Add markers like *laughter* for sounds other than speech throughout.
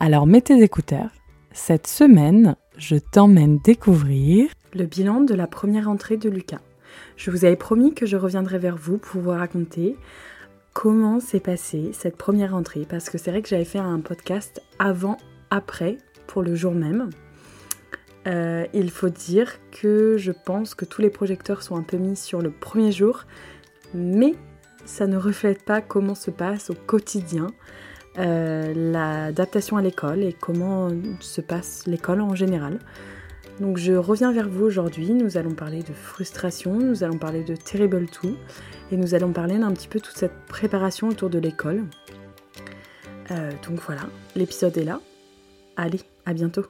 Alors mets tes écouteurs. Cette semaine, je t'emmène découvrir le bilan de la première entrée de Lucas. Je vous avais promis que je reviendrai vers vous pour vous raconter comment s'est passée cette première entrée parce que c'est vrai que j'avais fait un podcast avant, après, pour le jour même. Euh, il faut dire que je pense que tous les projecteurs sont un peu mis sur le premier jour, mais ça ne reflète pas comment se passe au quotidien euh, l'adaptation à l'école et comment se passe l'école en général. Donc je reviens vers vous aujourd'hui, nous allons parler de frustration, nous allons parler de Terrible 2 et nous allons parler d'un petit peu toute cette préparation autour de l'école. Euh, donc voilà, l'épisode est là. Allez, à bientôt.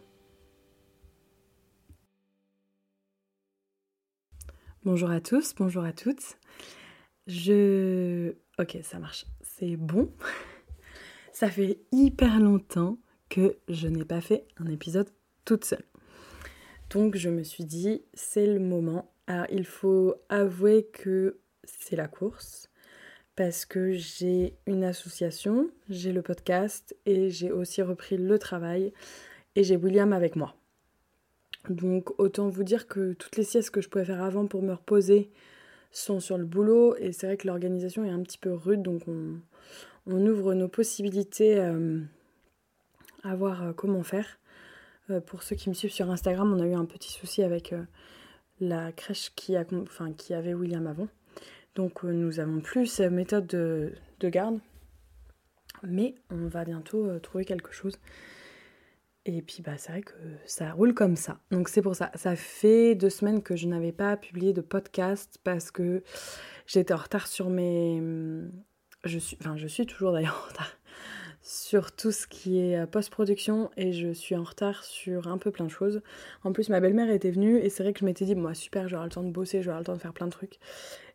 Bonjour à tous, bonjour à toutes. Je... Ok, ça marche. C'est bon. *laughs* Ça fait hyper longtemps que je n'ai pas fait un épisode toute seule. Donc je me suis dit, c'est le moment. Alors il faut avouer que c'est la course parce que j'ai une association, j'ai le podcast et j'ai aussi repris le travail et j'ai William avec moi. Donc autant vous dire que toutes les siestes que je pouvais faire avant pour me reposer sont sur le boulot et c'est vrai que l'organisation est un petit peu rude donc on, on ouvre nos possibilités euh, à voir euh, comment faire. Euh, pour ceux qui me suivent sur Instagram, on a eu un petit souci avec la crèche qui, a, avait William avant. Donc nous avons plus cette méthode de, garde. Mais on va bientôt trouver quelque chose. Et puis bah c'est vrai que ça roule comme ça. Donc c'est pour ça. Ça fait deux semaines que je n'avais pas publié de podcast parce que j'étais en retard sur mes je suis, enfin je suis toujours d'ailleurs en retard *laughs* sur tout ce qui est euh, post-production et je suis en retard sur un peu plein de choses. En plus ma belle-mère était venue et c'est vrai que je m'étais dit moi super j'aurai le temps de bosser, j'aurai le temps de faire plein de trucs.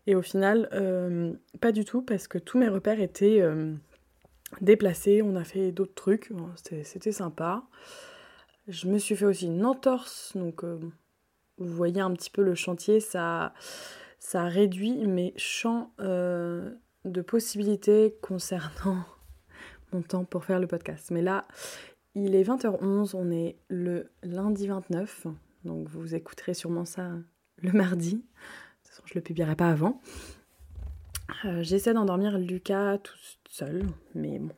Et au final euh, pas du tout parce que tous mes repères étaient euh, déplacés, on a fait d'autres trucs, c'était sympa. Je me suis fait aussi une entorse donc vous voyez un petit peu le chantier, ça, ça réduit mes champs de possibilités concernant *laughs* mon temps pour faire le podcast. Mais là, il est 20h11, on est le lundi 29, donc vous écouterez sûrement ça le mardi. De toute façon, je le publierai pas avant. Euh, j'essaie d'endormir Lucas tout seul, mais bon,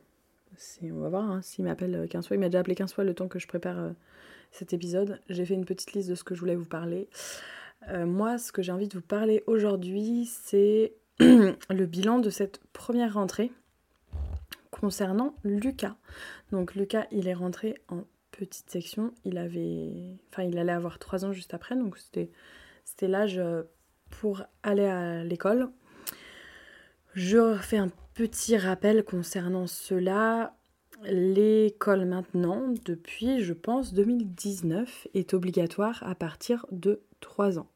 on va voir hein, s'il m'appelle 15 fois. Il m'a déjà appelé 15 fois le temps que je prépare euh, cet épisode. J'ai fait une petite liste de ce que je voulais vous parler. Euh, moi, ce que j'ai envie de vous parler aujourd'hui, c'est *clears throat* le bilan de cette première rentrée concernant Lucas. Donc Lucas, il est rentré en petite section. Il avait, enfin, il allait avoir 3 ans juste après, donc c'était, c'était l'âge euh, pour aller à l'école. Je fais un petit rappel concernant cela. L'école maintenant, depuis je pense 2019, est obligatoire à partir de 3 ans.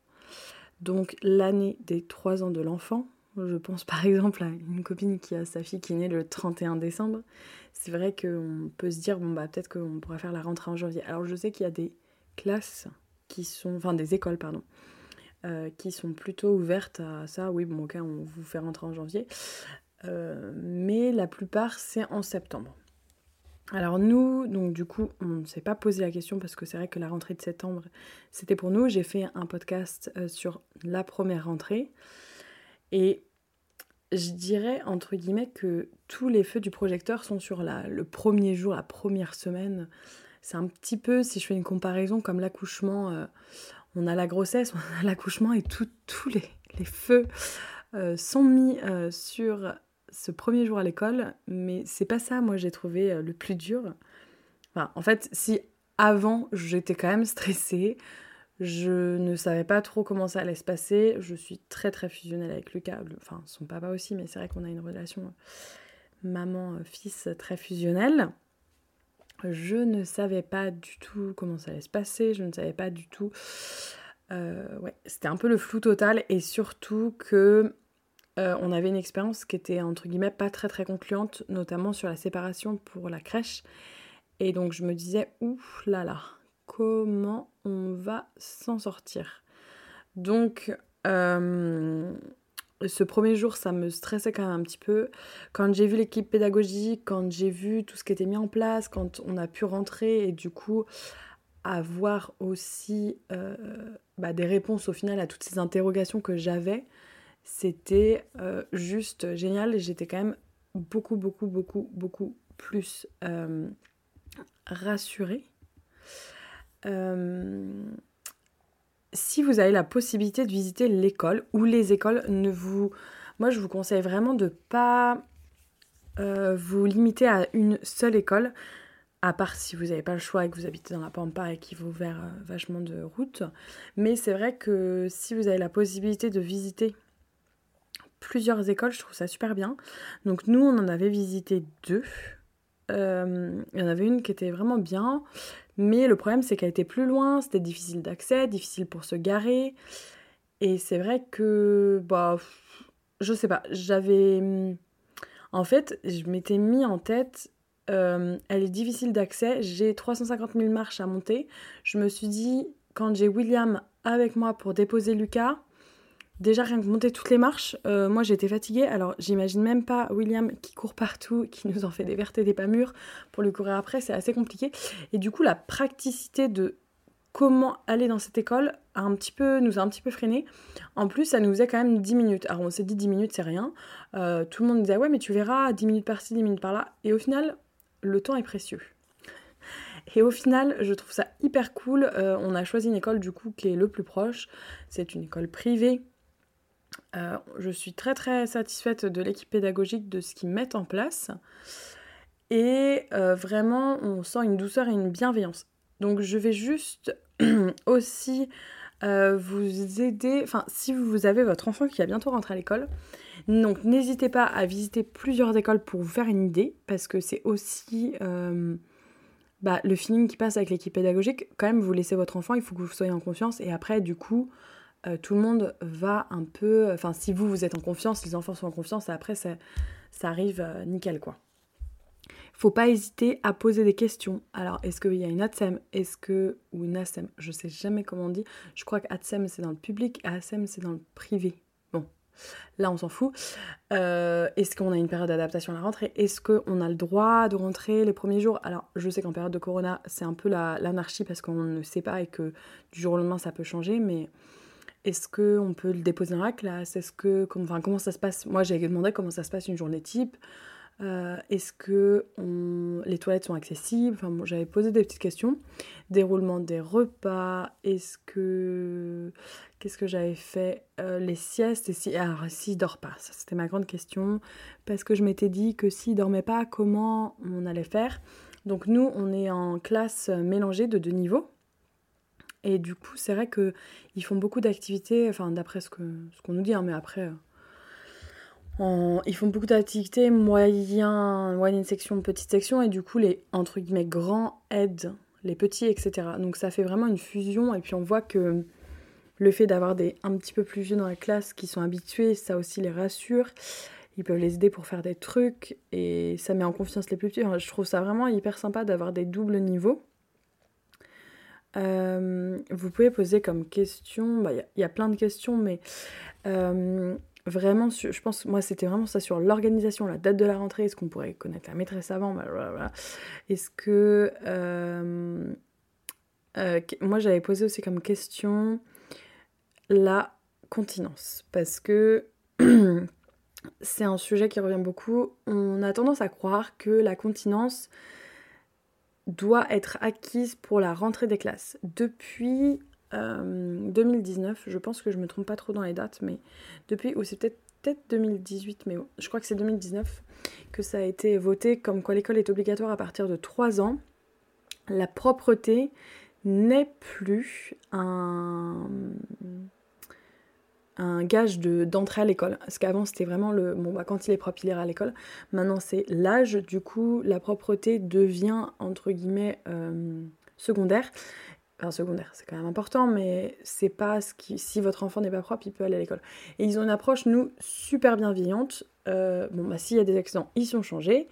Donc l'année des 3 ans de l'enfant je pense par exemple à une copine qui a sa fille qui est née le 31 décembre. C'est vrai qu'on peut se dire, bon, bah peut-être qu'on pourrait faire la rentrée en janvier. Alors je sais qu'il y a des classes qui sont, enfin des écoles, pardon, euh, qui sont plutôt ouvertes à ça. Oui, bon, ok, on vous fait rentrer en janvier. Euh, mais la plupart, c'est en septembre. Alors nous, donc du coup, on ne s'est pas posé la question parce que c'est vrai que la rentrée de septembre, c'était pour nous. J'ai fait un podcast euh, sur la première rentrée. Et je dirais entre guillemets que tous les feux du projecteur sont sur la, le premier jour, la première semaine. C'est un petit peu, si je fais une comparaison, comme l'accouchement. Euh, on a la grossesse, *laughs* on a l'accouchement et tous les, feux euh, sont mis euh, sur ce premier jour à l'école. Mais c'est pas ça, moi, j'ai trouvé le plus dur. En fait, si avant j'étais quand même stressée, je ne savais pas trop comment ça allait se passer. Je suis très très fusionnelle avec Lucas, enfin son papa aussi, mais c'est vrai qu'on a une relation maman-fils très fusionnelle. Je ne savais pas du tout comment ça allait se passer, je ne savais pas du tout. Euh, ouais, c'était un peu le flou total et surtout que euh, on avait une expérience qui était entre guillemets pas très très concluante, notamment sur la séparation pour la crèche. Et donc je me disais, ouf là là, comment on va s'en sortir Donc euh, ce premier jour, ça me stressait quand même un petit peu. Quand j'ai vu l'équipe pédagogique, quand j'ai vu tout ce qui était mis en place, quand on a pu rentrer et du coup avoir aussi euh, bah, des réponses au final à toutes ces interrogations que j'avais, c'était euh, juste génial. J'étais quand même beaucoup, beaucoup, beaucoup, beaucoup plus euh, si vous avez la possibilité de visiter l'école ou les écoles, ne vous... moi je vous conseille vraiment de pas vous limiter à une seule école à part si vous n'avez pas le choix et que vous habitez dans la Pampa et qu'il vous ouvert euh, vachement de route. Mais c'est vrai que si vous avez la possibilité de visiter plusieurs écoles, je trouve ça super bien. Donc nous, on en avait visité deux. Euh, il y en avait une qui était vraiment bien, mais le problème c'est qu'elle était plus loin, c'était difficile d'accès, difficile pour se garer. Et c'est vrai que, bah, je sais pas, j'avais... En fait, je m'étais mis en tête euh, elle est difficile d'accès. J'ai 350 000 marches à monter. Je me suis dit, quand j'ai William avec moi pour déposer Lucas, déjà rien que monter toutes les marches, euh, moi j'étais fatiguée. Alors j'imagine même pas William qui court partout, qui nous en fait des vertes et des pas mûres pour lui courir après, c'est assez compliqué. Et du coup, la praticité de comment aller dans cette école a un petit peu, nous a un petit peu freiné. En plus, ça nous faisait quand même 10 minutes. Alors on s'est dit 10 minutes, c'est rien. Euh, tout le monde disait ouais, mais tu verras, 10 minutes par-ci, 10 minutes par-là. Et au final, le temps est précieux. Et au final, je trouve ça hyper cool. Euh, on a choisi une école du coup qui est le plus proche. C'est une école privée. Euh, je suis très très satisfaite de l'équipe pédagogique, de ce qu'ils mettent en place. Et euh, vraiment, on sent une douceur et une bienveillance. Donc je vais juste *clears throat* aussi vous aider, enfin si vous avez votre enfant qui va bientôt rentrer à l'école, donc n'hésitez pas à visiter plusieurs écoles pour vous faire une idée, parce que c'est aussi euh, bah, le feeling qui passe avec l'équipe pédagogique. Quand même, vous laissez votre enfant, il faut que vous soyez en confiance, et après, du coup, euh, tout le monde va un peu... Enfin, si vous, vous êtes en confiance, les enfants sont en confiance, et après, ça, arrive euh, nickel, quoi. Faut pas hésiter à poser des questions. Alors, est-ce qu'il y a une ATSEM Est-ce que... Ou une ASEM Je sais jamais comment on dit. Je crois que ATSEM, c'est dans le public, et ASEM, c'est dans le privé. Là, on s'en fout. Euh, est-ce qu'on a une période d'adaptation à la rentrée? Est-ce qu'on a le droit de rentrer les premiers jours? Alors, je sais qu'en période de corona, c'est un peu l'anarchie parce qu'on ne sait pas et que du jour au lendemain, ça peut changer. Mais est-ce qu'on peut le déposer dans la classe? Est-ce que, comment ça se passe? Moi, j'ai demandé comment ça se passe une journée type. Euh, est-ce que les toilettes sont accessibles? Enfin, j'avais posé des petites questions. Déroulement des repas. Est-ce que qu'est-ce que j'avais fait? Euh, Les siestes. Et si alors s'il dort pas, c'était ma grande question parce que je m'étais dit que s'il dormait pas, comment on allait faire? Donc nous, on est en classe mélangée de deux niveaux. Et du coup, c'est vrai qu'ils font beaucoup d'activités, enfin d'après ce qu'on ce qu'on nous dit, hein, mais après, euh, ils font beaucoup d'activités, moyen, moyenne section, petite section, et du coup, les entre guillemets grands aident les petits, etc. Donc ça fait vraiment une fusion, et puis on voit que le fait d'avoir des un petit peu plus vieux dans la classe qui sont habitués, ça aussi les rassure. Ils peuvent les aider pour faire des trucs, et ça met en confiance les plus petits. je trouve ça vraiment hyper sympa d'avoir des doubles niveaux. Euh, vous pouvez poser comme question, bah, il y, a plein de questions, mais euh, vraiment, je pense, moi c'était vraiment ça sur l'organisation, la date de la rentrée, est-ce qu'on pourrait connaître la maîtresse avant bah, Est-ce que... Euh, euh, moi j'avais posé aussi comme question la continence, parce que *clears throat* c'est un sujet qui revient beaucoup. On a tendance à croire que la continence doit être acquise pour la rentrée des classes. Depuis 2019, euh, je pense que je me trompe pas trop dans les dates, mais depuis, ou c'est peut-être peut 2018, mais je crois que c'est 2019 que ça a été voté comme quoi l'école est obligatoire à partir de 3 ans. La propreté n'est plus un, un gage d'entrée à l'école. Parce qu'avant, c'était vraiment le. Bon, bah, quand il est propre, il ira à l'école. Maintenant, c'est l'âge. Du coup, la propreté devient, entre guillemets, euh, secondaire. Enfin, secondaire, c'est quand même important, mais c'est pas ce qui. Si votre enfant n'est pas propre, il peut aller à l'école. Et ils ont une approche, nous, super bienveillante. Euh, bon, bah, s'il y a des accidents, ils sont changés.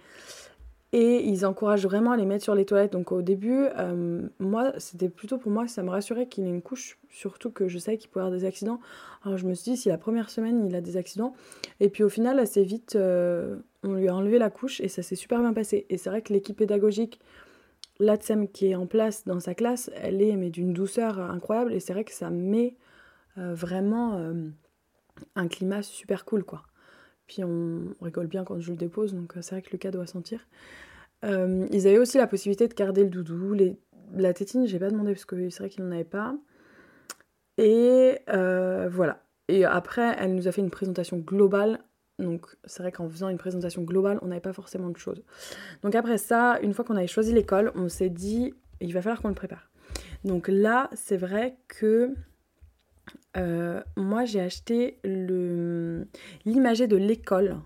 Et ils encouragent vraiment à les mettre sur les toilettes. Donc au début, euh, moi, c'était plutôt pour moi, ça me rassurait qu'il ait une couche, surtout que je savais qu'il pouvait avoir des accidents. Alors je me suis dit, si la première semaine, il a des accidents. Et puis au final, assez vite, euh, on lui a enlevé la couche et ça s'est super bien passé. Et c'est vrai que l'équipe pédagogique, l'ATSEM qui est en place dans sa classe, elle est d'une douceur incroyable. Et c'est vrai que ça met euh, vraiment un climat super cool, quoi. Puis on, rigole bien quand je le dépose, donc euh, c'est vrai que Lucas doit sentir. Euh, ils avaient aussi la possibilité de garder le doudou. La tétine, j'ai pas demandé parce que c'est vrai qu'il n'en avait pas. Et euh, voilà. Et après, elle nous a fait une présentation globale. Donc c'est vrai qu'en faisant une présentation globale, on n'avait pas forcément de choses. Donc après ça, une fois qu'on avait choisi l'école, on s'est dit, il va falloir qu'on le prépare. Donc là, c'est vrai que euh, moi, j'ai acheté l'imager de l'école.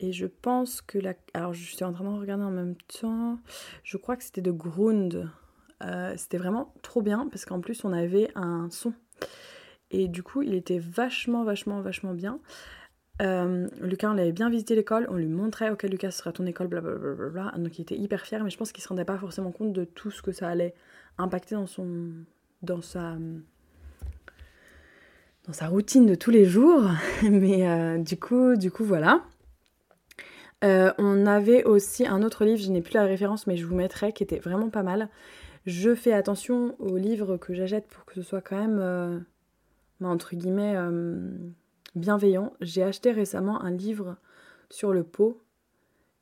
Et je pense que la... Alors, je suis en train de regarder en même temps. Je crois que c'était de Grund. Euh, c'était vraiment trop bien parce qu'en plus, on avait un son. Et du coup, il était vachement, vachement, vachement bien. Euh, Lucas, on l'avait bien visité l'école, on lui montrait, ok Lucas, ce sera ton école, blablabla. Donc il était hyper fier, mais je pense qu'il se rendait pas forcément compte de tout ce que ça allait impacter dans son, dans sa, sa routine de tous les jours. *laughs* Mais euh, du coup, du coup, voilà. Euh, on avait aussi un autre livre, je n'ai plus la référence, mais je vous mettrai, qui était vraiment pas mal. Je fais attention aux livres que j'achète pour que ce soit quand même, euh, bah, entre guillemets, bienveillant. J'ai acheté récemment un livre sur le pot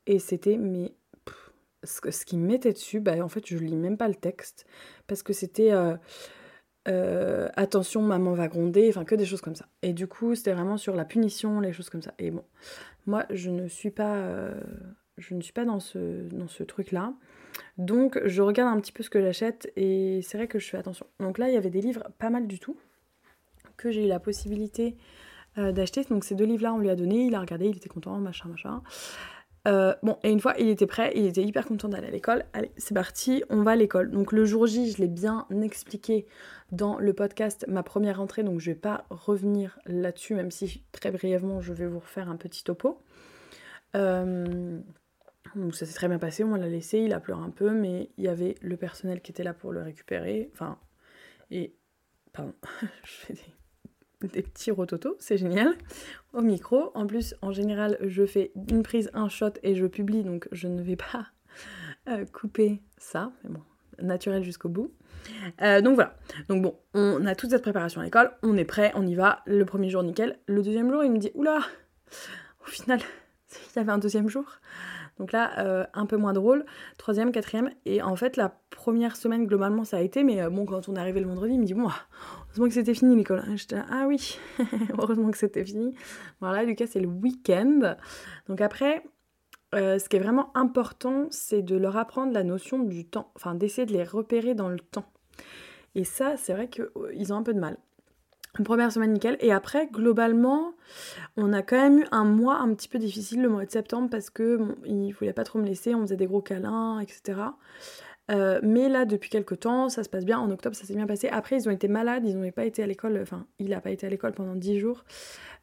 et c'était, mais ce, ce qui me mettait dessus, bah, en fait, je lis même pas le texte parce que c'était attention, maman va gronder, enfin que des choses comme ça. Et du coup, c'était vraiment sur la punition, les choses comme ça. Et bon, moi, je ne suis pas, euh, je ne suis pas dans ce, dans ce truc-là. Donc, je regarde un petit peu ce que j'achète et c'est vrai que je fais attention. Donc là, il y avait des livres pas mal du tout que j'ai eu la possibilité euh, d'acheter. Donc ces deux livres-là, on lui a donné, il a regardé, il était content, machin, machin. Bon, et une fois, il était prêt, il était hyper content d'aller à l'école. Allez, c'est parti, on va à l'école. Donc le jour J, je l'ai bien expliqué dans le podcast ma première entrée, donc je vais pas revenir là-dessus, même si très brièvement je vais vous refaire un petit topo. Euh, donc ça s'est très bien passé, on l'a laissé, il a pleuré un peu, mais il y avait le personnel qui était là pour le récupérer. Enfin, et. Pardon, *laughs* je fais des, des petits rototos, c'est génial. Au micro. En plus, en général, je fais une prise, un shot et je publie, donc je ne vais pas euh, couper ça. Mais bon, naturel jusqu'au bout. Euh, donc voilà. Donc bon, on a toute cette préparation à l'école, on est prêt, on y va. Le premier jour, nickel. Le deuxième jour, il me dit Oula Au final, *laughs* il y avait un deuxième jour. Donc là, euh, un peu moins drôle. Troisième, quatrième. Et en fait, la première semaine, globalement, ça a été. Mais euh, bon, quand on est arrivé le vendredi, il me dit Bon, heureusement que c'était fini l'école. J'étais Ah oui, *laughs* heureusement que c'était fini. Voilà, Lucas, c'est le week-end. Donc après, euh, ce qui est vraiment important, c'est de leur apprendre la notion du temps, enfin d'essayer de les repérer dans le temps. Et ça, c'est vrai qu'ils ont un peu de mal. Une première semaine nickel. Et après, globalement, on a quand même eu un mois un petit peu difficile, le mois de septembre, parce que bon, ils voulaient pas trop me laisser, on faisait des gros câlins, etc. Euh, mais là, depuis quelques temps, ça se passe bien. En octobre, ça s'est bien passé. Après, ils ont été malades, ils n'ont pas été à l'école. Enfin, il n'a pas été à l'école pendant 10 jours.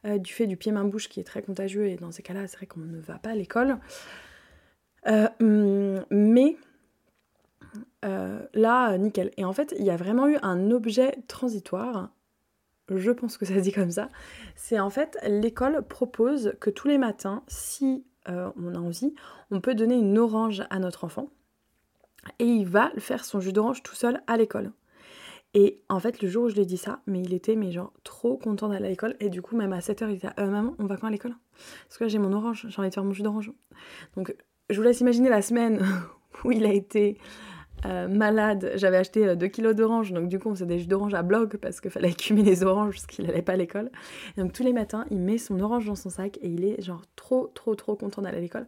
Euh, du fait du pied-main-bouche qui est très contagieux, et dans ces cas-là, c'est vrai qu'on ne va pas à l'école. Euh, hum, mais là, nickel. Et en fait, il y a vraiment eu un objet transitoire. Je pense que ça se dit comme ça. C'est en fait, l'école propose que tous les matins, si on a envie, on peut donner une orange à notre enfant. Et il va faire son jus d'orange tout seul à l'école. Et en fait, le jour où je lui ai dit ça, mais il était mais genre trop content d'aller à l'école. Et du coup, même à 7h, il était euh, Maman, on va quand à l'école? Parce que là, j'ai mon orange, j'ai envie de faire mon jus d'orange. Donc, je vous laisse imaginer la semaine *laughs* où il a été euh, malade. J'avais acheté 2 euh, kilos d'orange, donc du coup, on des jus d'orange à bloc parce qu'il fallait *laughs* accumuler les oranges parce qu'il n'allait pas à l'école. donc, tous les matins, il met son orange dans son sac et il est genre trop, trop, trop content d'aller à l'école.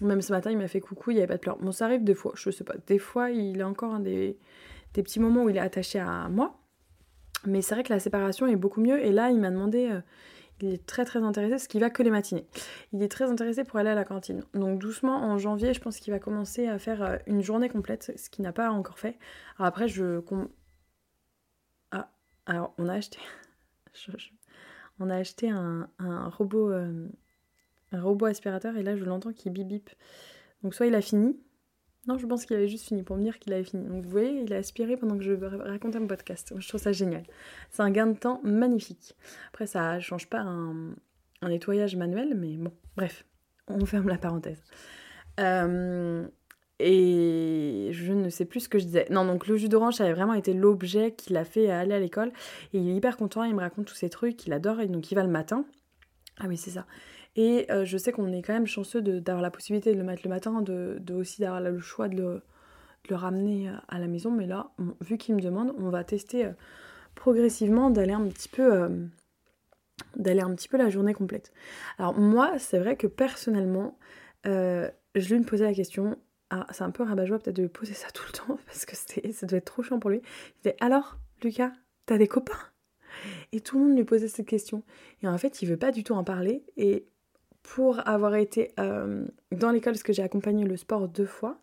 Même ce matin, il m'a fait coucou, il n'y avait pas de pleurs. Bon, ça arrive des fois, je sais pas. Des fois, il a encore un des des petits moments où il est attaché à moi. Mais c'est vrai que la séparation est beaucoup mieux. Et là, il m'a demandé, euh, il est très très intéressé, parce qu'il va que les matinées. Il est très intéressé pour aller à la cantine. Donc doucement, en janvier, je pense qu'il va commencer à faire euh, une journée complète, ce qu'il n'a pas encore fait. Après, je... Ah, alors on a acheté... *laughs* On a acheté un, robot... Euh, un robot aspirateur, et là, je l'entends qui bip bip. Donc soit il a fini, non, je pense qu'il avait juste fini pour me dire qu'il avait fini. Donc vous voyez, il a aspiré pendant que je racontais mon podcast. Je trouve ça génial. C'est un gain de temps magnifique. Après, ça change pas un, nettoyage manuel, mais bon, bref, on ferme la parenthèse. Euh, et je ne sais plus ce que je disais. Non, donc le jus d'orange, ça avait vraiment été l'objet qui l'a fait aller à l'école. Et il est hyper content, il me raconte tous ces trucs, il adore, et donc il va le matin. Ah oui, c'est ça. Et euh, je sais qu'on est quand même chanceux d'avoir la possibilité de le mettre le matin, de, aussi d'avoir le choix de le, ramener euh, à la maison. Mais là, vu qu'il me demande, on va tester euh, progressivement d'aller un petit peu d'aller un petit peu la journée complète. Alors moi, c'est vrai que personnellement, je lui me posais la question. Ah, c'est un peu rabat-joie peut-être de lui poser ça tout le temps *laughs* parce que ça devait être trop chiant pour lui. Il disait alors, Lucas, t'as des copains? Et tout le monde lui posait cette question. Et en fait, il veut pas du tout en parler. Et pour avoir été euh, dans l'école, parce que j'ai accompagné le sport deux fois,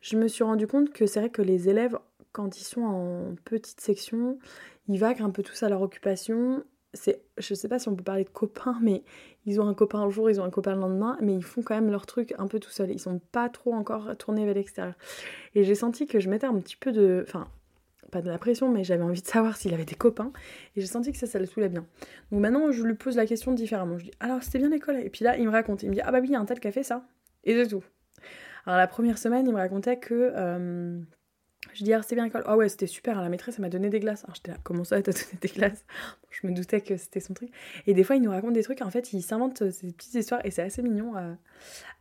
je me suis rendu compte que c'est vrai que les élèves, quand ils sont en petite section, ils vaguent un peu tous à leur occupation. C'est, je sais pas si on peut parler de copains, mais ils ont un copain un jour, ils ont un copain le lendemain, mais ils font quand même leur truc un peu tout seuls. Ils sont pas trop encore tournés vers l'extérieur. Et j'ai senti que je mettais un petit peu de. Enfin, de la pression, mais j'avais envie de savoir s'il avait des copains. Et j'ai senti que ça, ça le saoulait bien. Donc maintenant, je lui pose la question différemment. Je dis, alors c'était bien l'école? Et puis là, il me raconte. Il me dit, ah bah oui, il y a un tel qui a ça. Et c'est tout. Alors la première semaine, il me racontait que euh, je dis, ah, c'était bien l'école. Ah ouais, c'était super. La maîtresse, elle m'a donné des glaces. Alors j'étais là, comment ça, t'as donné des glaces? Je me doutais que c'était son truc. Et des fois, il nous raconte des trucs. En fait, il s'invente euh, ces petites histoires et c'est assez mignon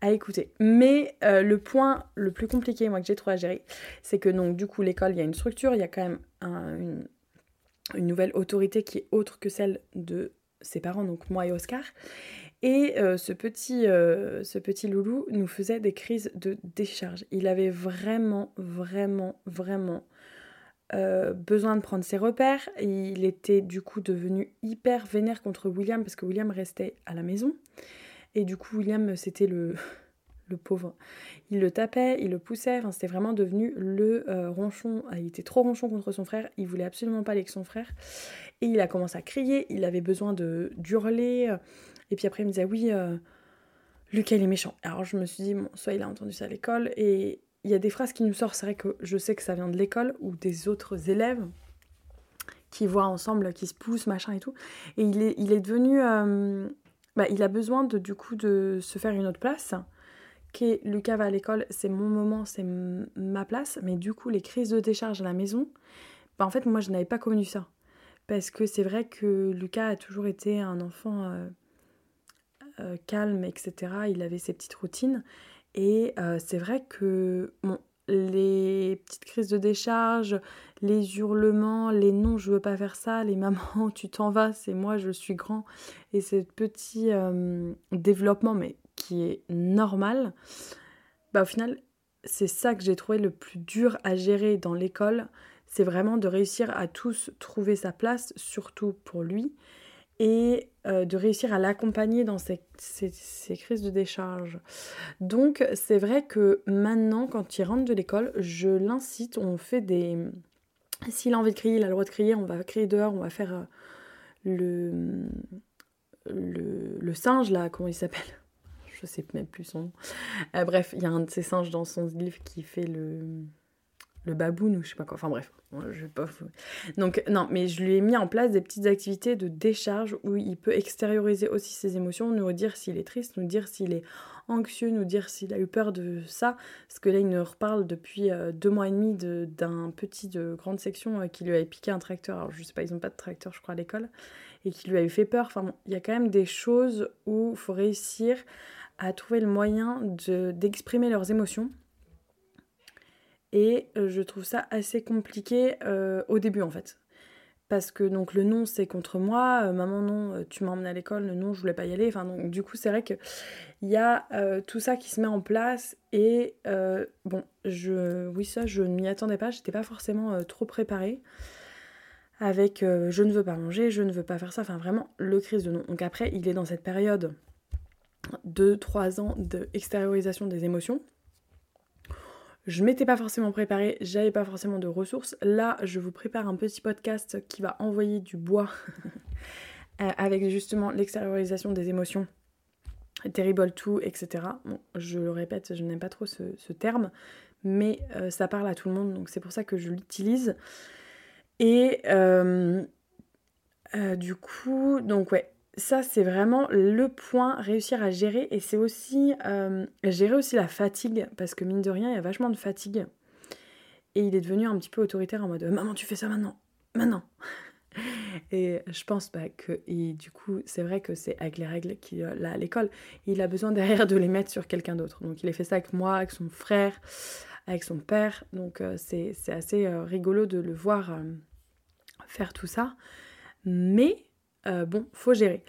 à, écouter. Mais euh, le point le plus compliqué, moi, que j'ai trouvé à gérer, c'est que donc, du coup, l'école, il y a une structure, il y a quand même une nouvelle autorité qui est autre que celle de ses parents, donc moi et Oscar. Et euh, ce, petit, euh, ce petit loulou nous faisait des crises de décharge. Il avait vraiment, vraiment, vraiment euh, besoin de prendre ses repères. Il était du coup devenu hyper vénère contre William parce que William restait à la maison. Et du coup, William, c'était le, *laughs* pauvre. Il le tapait, il le poussait, c'était vraiment devenu le ronchon. Ah, il était trop ronchon contre son frère, il voulait absolument pas aller avec son frère. Il a commencé à crier, il avait besoin de d'hurler. Et puis après, il me disait, oui, euh, Lucas, il est méchant. Alors je me suis dit, bon, soit il a entendu ça à l'école, et il y a des phrases qui nous sortent, c'est vrai que je sais que ça vient de l'école, ou des autres élèves qui voient ensemble, qui se poussent, machin et tout. Et il est, devenu... Euh, bah, il a besoin du coup de se faire une autre place. Qui Lucas va à l'école, c'est mon moment, c'est ma place. Mais du coup, les crises de décharge à la maison, bah, en fait, moi, je n'avais pas connu ça. Parce que c'est vrai que Lucas a toujours été un enfant... Euh, euh, calme, etc. Il avait ses petites routines. Et euh, c'est vrai que les petites crises de décharge, les hurlements, les non, je veux pas faire ça, les mamans, *laughs* tu t'en vas, c'est moi, je suis grand. Et ce petit développement, mais qui est normal, bah au final, c'est ça que j'ai trouvé le plus dur à gérer dans l'école. C'est vraiment de réussir à tous trouver sa place, surtout pour lui et euh, de réussir à l'accompagner dans ces, crises de décharge. Donc c'est vrai que maintenant, quand il rentre de l'école, je l'incite, on fait des... S'il a envie de crier, il a le droit de crier, on va crier dehors, on va faire euh, le... le... le singe là, comment il s'appelle? Je sais même plus son nom. Euh, bref, il y a un de ces singes dans son livre qui fait le le baboun ou je sais pas quoi. Enfin bref, je vais pas. Donc non, mais je lui ai mis en place des petites activités de décharge où il peut extérioriser aussi ses émotions, nous dire s'il est triste, nous dire s'il est anxieux, nous dire s'il a eu peur de ça. Parce que là, il nous reparle depuis euh, deux mois et demi d'un petit de grande section euh, qui lui avait piqué un tracteur. Alors je sais pas, ils ont pas de tracteur, je crois, à l'école, et qui lui avait fait peur. Enfin bon, il y a quand même des choses où il faut réussir à trouver le moyen d'exprimer leurs émotions et euh, je trouve ça assez compliqué euh, au début en fait. Parce que donc le non c'est contre moi, euh, maman non, tu m'as emmené à l'école, le non je voulais pas y aller. Enfin donc du coup c'est vrai qu'il y a tout ça qui se met en place et bon je oui ça je ne m'y attendais pas, j'étais pas forcément trop préparée. avec je ne veux pas manger, je ne veux pas faire ça, enfin vraiment le crise de non. Donc après, il est dans cette période de 3 ans d'extériorisation des émotions. Je m'étais pas forcément préparée, j'avais pas forcément de ressources. Là, je vous prépare un petit podcast qui va envoyer du bois *laughs* euh, avec justement l'extériorisation des émotions, terrible tout, etc. Bon, je le répète, je n'aime pas trop ce, terme, mais euh, ça parle à tout le monde, donc c'est pour ça que je l'utilise. Et euh, du coup, donc ouais, ça, c'est vraiment le point, réussir à gérer. Et c'est aussi euh, gérer aussi la fatigue, parce que mine de rien, il y a vachement de fatigue. Et il est devenu un petit peu autoritaire en mode Maman, tu fais ça maintenant, maintenant. *laughs* Et je pense pas que. Et du coup, c'est vrai que c'est avec les règles qu'il a à l'école. Il a besoin derrière de les mettre sur quelqu'un d'autre. Donc il a fait ça avec moi, avec son frère, avec son père. Donc euh, c'est assez euh, rigolo de le voir faire tout ça. Mais euh, bon, faut gérer.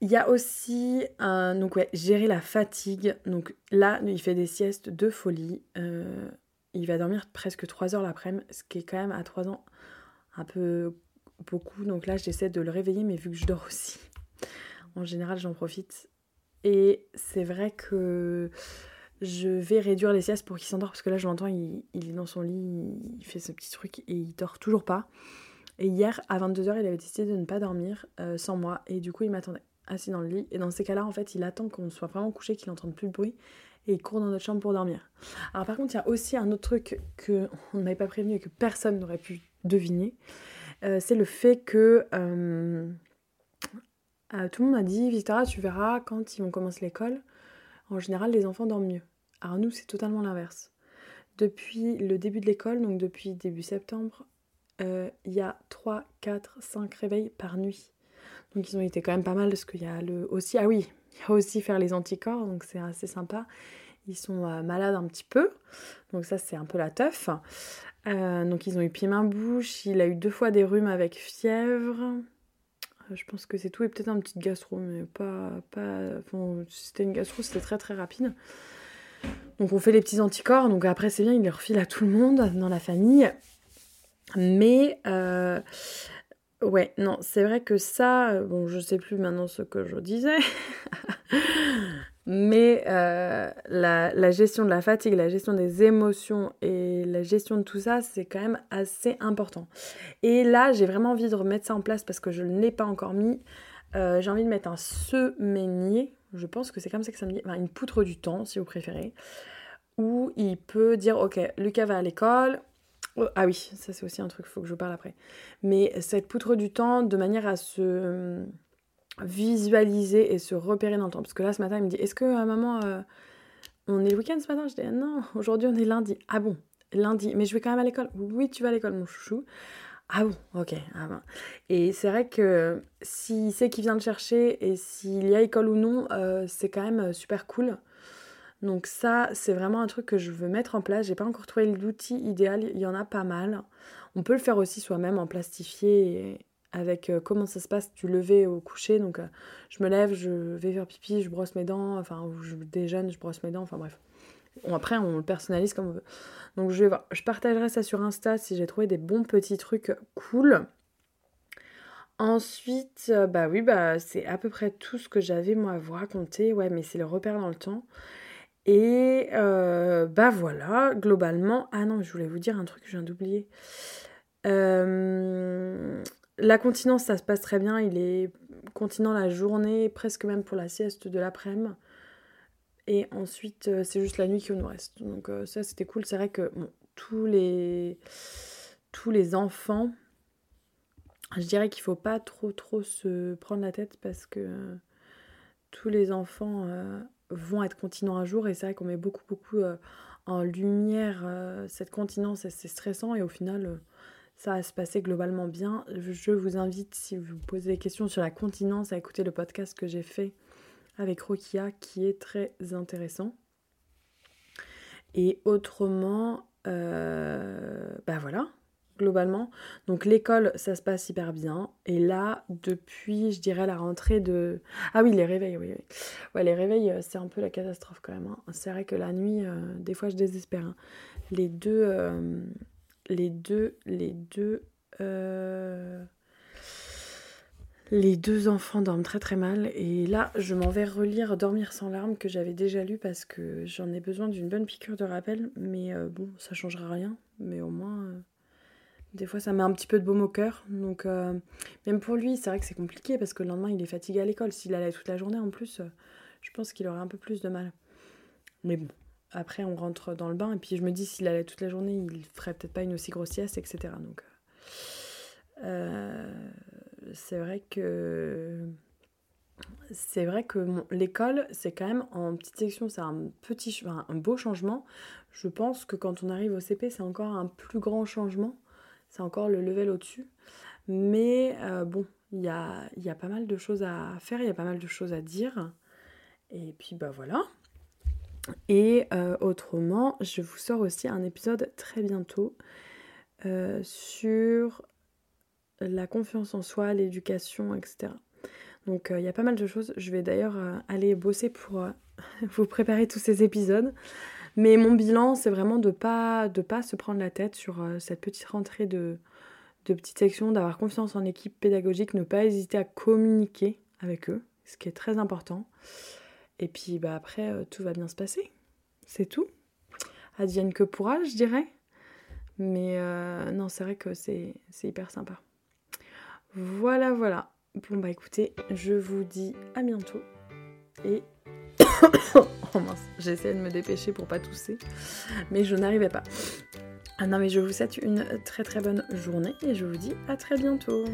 Il y a aussi donc gérer la fatigue. Donc là, il fait des siestes de folie. Euh, il va dormir presque 3 heures l'après-midi, ce qui est quand même à 3 ans un peu beaucoup. Donc là, j'essaie de le réveiller, mais vu que je dors aussi, *laughs* en général, j'en profite. Et c'est vrai que je vais réduire les siestes pour qu'il s'endort, parce que là, je l'entends, il, il, est dans son lit, il fait ce petit truc et il dort toujours pas. Et hier, à 22h, il avait décidé de ne pas dormir euh, sans moi. Et du coup, il m'attendait assis dans le lit. Et dans ces cas-là, en fait, il attend qu'on soit vraiment couché, qu'il n'entende plus de bruit. Et il court dans notre chambre pour dormir. Alors par contre, il y a aussi un autre truc qu'on ne m'avait pas prévenu et que personne n'aurait pu deviner. Euh, c'est le fait que... Euh, tout le monde m'a dit, Victoria, tu verras, quand ils vont commencer l'école, en général, les enfants dorment mieux. Alors nous, c'est totalement l'inverse. Depuis le début de l'école, donc depuis début septembre, euh, il y a 3, 4, 5 réveils par nuit. Donc ils ont été quand même pas mal parce qu'il y a le aussi ah oui, il y a aussi faire les anticorps donc c'est assez sympa. Ils sont euh, malades un petit peu. Donc ça c'est un peu la teuf. Euh, donc ils ont eu pied main bouche, il a eu deux fois des rhumes avec fièvre. je pense que c'est tout et peut-être un petit gastro mais pas pas enfin, c'était une gastro, c'était très très rapide. Donc on fait les petits anticorps, donc après c'est bien, il les refile à tout le monde dans la famille. Mais euh, ouais, non, c'est vrai que ça, euh, bon, je sais plus maintenant ce que je disais, *laughs* mais euh, la, gestion de la fatigue, la gestion des émotions et la gestion de tout ça, c'est quand même assez important. Et là, j'ai vraiment envie de remettre ça en place parce que je ne l'ai pas encore mis. j'ai envie de mettre un semainier, je pense que c'est comme ça que ça me dit, enfin, une poutre du temps si vous préférez, où il peut dire, ok, Lucas va à l'école, ah oui, ça c'est aussi un truc, il faut que je parle après. Mais cette poutre du temps, de manière à se euh, visualiser et se repérer dans le temps. Parce que là, ce matin, il me dit Est-ce que, euh, maman, euh, on est le week-end ce matin? Je dis Non, *laughs* aujourd'hui on est lundi. Ah bon, lundi. Mais je vais quand même à l'école. Oui, tu vas à l'école, mon chouchou. Ah bon, ok. Ah ben. Et c'est vrai que s'il sait qu'il vient le chercher et s'il y a école ou non, c'est quand même super cool. Donc ça, c'est vraiment un truc que je veux mettre en place. J'ai pas encore trouvé l'outil idéal, il y en a pas mal. On peut le faire aussi soi-même en plastifié avec euh, comment ça se passe du lever au coucher. Donc euh, je me lève, je vais faire pipi, je brosse mes dents, enfin je déjeune, je brosse mes dents, enfin bref. après, on le personnalise comme on veut. Donc je vais. Je partagerai ça sur Insta si j'ai trouvé des bons petits trucs cool. Ensuite, euh, bah oui, bah c'est à peu près tout ce que j'avais moi à vous raconter. Ouais, mais c'est le repère dans le temps. Et euh, bah voilà, globalement. Ah non, je voulais vous dire un truc que je viens d'oublier. Euh, la continence, ça se passe très bien. Il est continent la journée, presque même pour la sieste de l'après-midi. Et ensuite, euh, c'est juste la nuit qui nous reste. Donc ça, c'était cool. C'est vrai que tous, les, tous les enfants, je dirais qu'il faut pas trop trop se prendre la tête parce que tous les enfants vont être continents un jour et c'est vrai qu'on met beaucoup beaucoup euh, en lumière euh, cette continence c'est stressant et au final euh, ça va se passer globalement bien. Je vous invite, si vous posez des questions sur la continence, à écouter le podcast que j'ai fait avec Rokia qui est très intéressant. Et autrement, bah voilà, globalement. Donc l'école, ça se passe hyper bien. Et là, depuis, je dirais, la rentrée de... Ah oui, les réveils, oui. oui. Ouais, les réveils, euh, c'est un peu la catastrophe quand même. Hein. C'est vrai que la nuit, euh, des fois, je désespère. Hein. Les deux... Euh, les deux... Les deux... Euh, les deux enfants dorment très très mal et là je m'en vais relire Dormir sans larmes que j'avais déjà lu parce que j'en ai besoin d'une bonne piqûre de rappel mais euh, bon ça changera rien mais au moins euh, des fois ça met un petit peu de baume au cœur donc même pour lui c'est vrai que c'est compliqué parce que le lendemain il est fatigué à l'école s'il allait toute la journée en plus je pense qu'il aurait un peu plus de mal mais bon après on rentre dans le bain et puis je me dis s'il allait toute la journée il ferait peut-être pas une aussi grosse sieste etc donc euh, c'est vrai que c'est vrai que l'école, c'est quand même en petite section, c'est un petit, un beau changement. Je pense que quand on arrive au CP, c'est encore un plus grand changement. C'est encore le level au-dessus. Mais euh, bon, il y a, y a, pas mal de choses à faire, il y a pas mal de choses à dire. Et puis bah voilà. Et euh, autrement, je vous sors aussi un épisode très bientôt sur la confiance en soi, l'éducation, etc. Donc euh, il y a pas mal de choses. Je vais d'ailleurs euh, aller bosser pour euh, *laughs* vous préparer tous ces épisodes. Mais mon bilan, c'est vraiment de pas de pas se prendre la tête sur cette petite rentrée de, de petite section, d'avoir confiance en l'équipe pédagogique, ne pas hésiter à communiquer avec eux, ce qui est très important. Et puis bah, après, tout va bien se passer. C'est tout. Advienne que pourra, je dirais. Mais non, c'est vrai que c'est hyper sympa. Voilà, voilà. Bon bah écoutez, je vous dis à bientôt. Et... *coughs* oh j'essaie de me dépêcher pour pas tousser, mais je n'arrivais pas. Ah non mais je vous souhaite une très très bonne journée et je vous dis à très bientôt.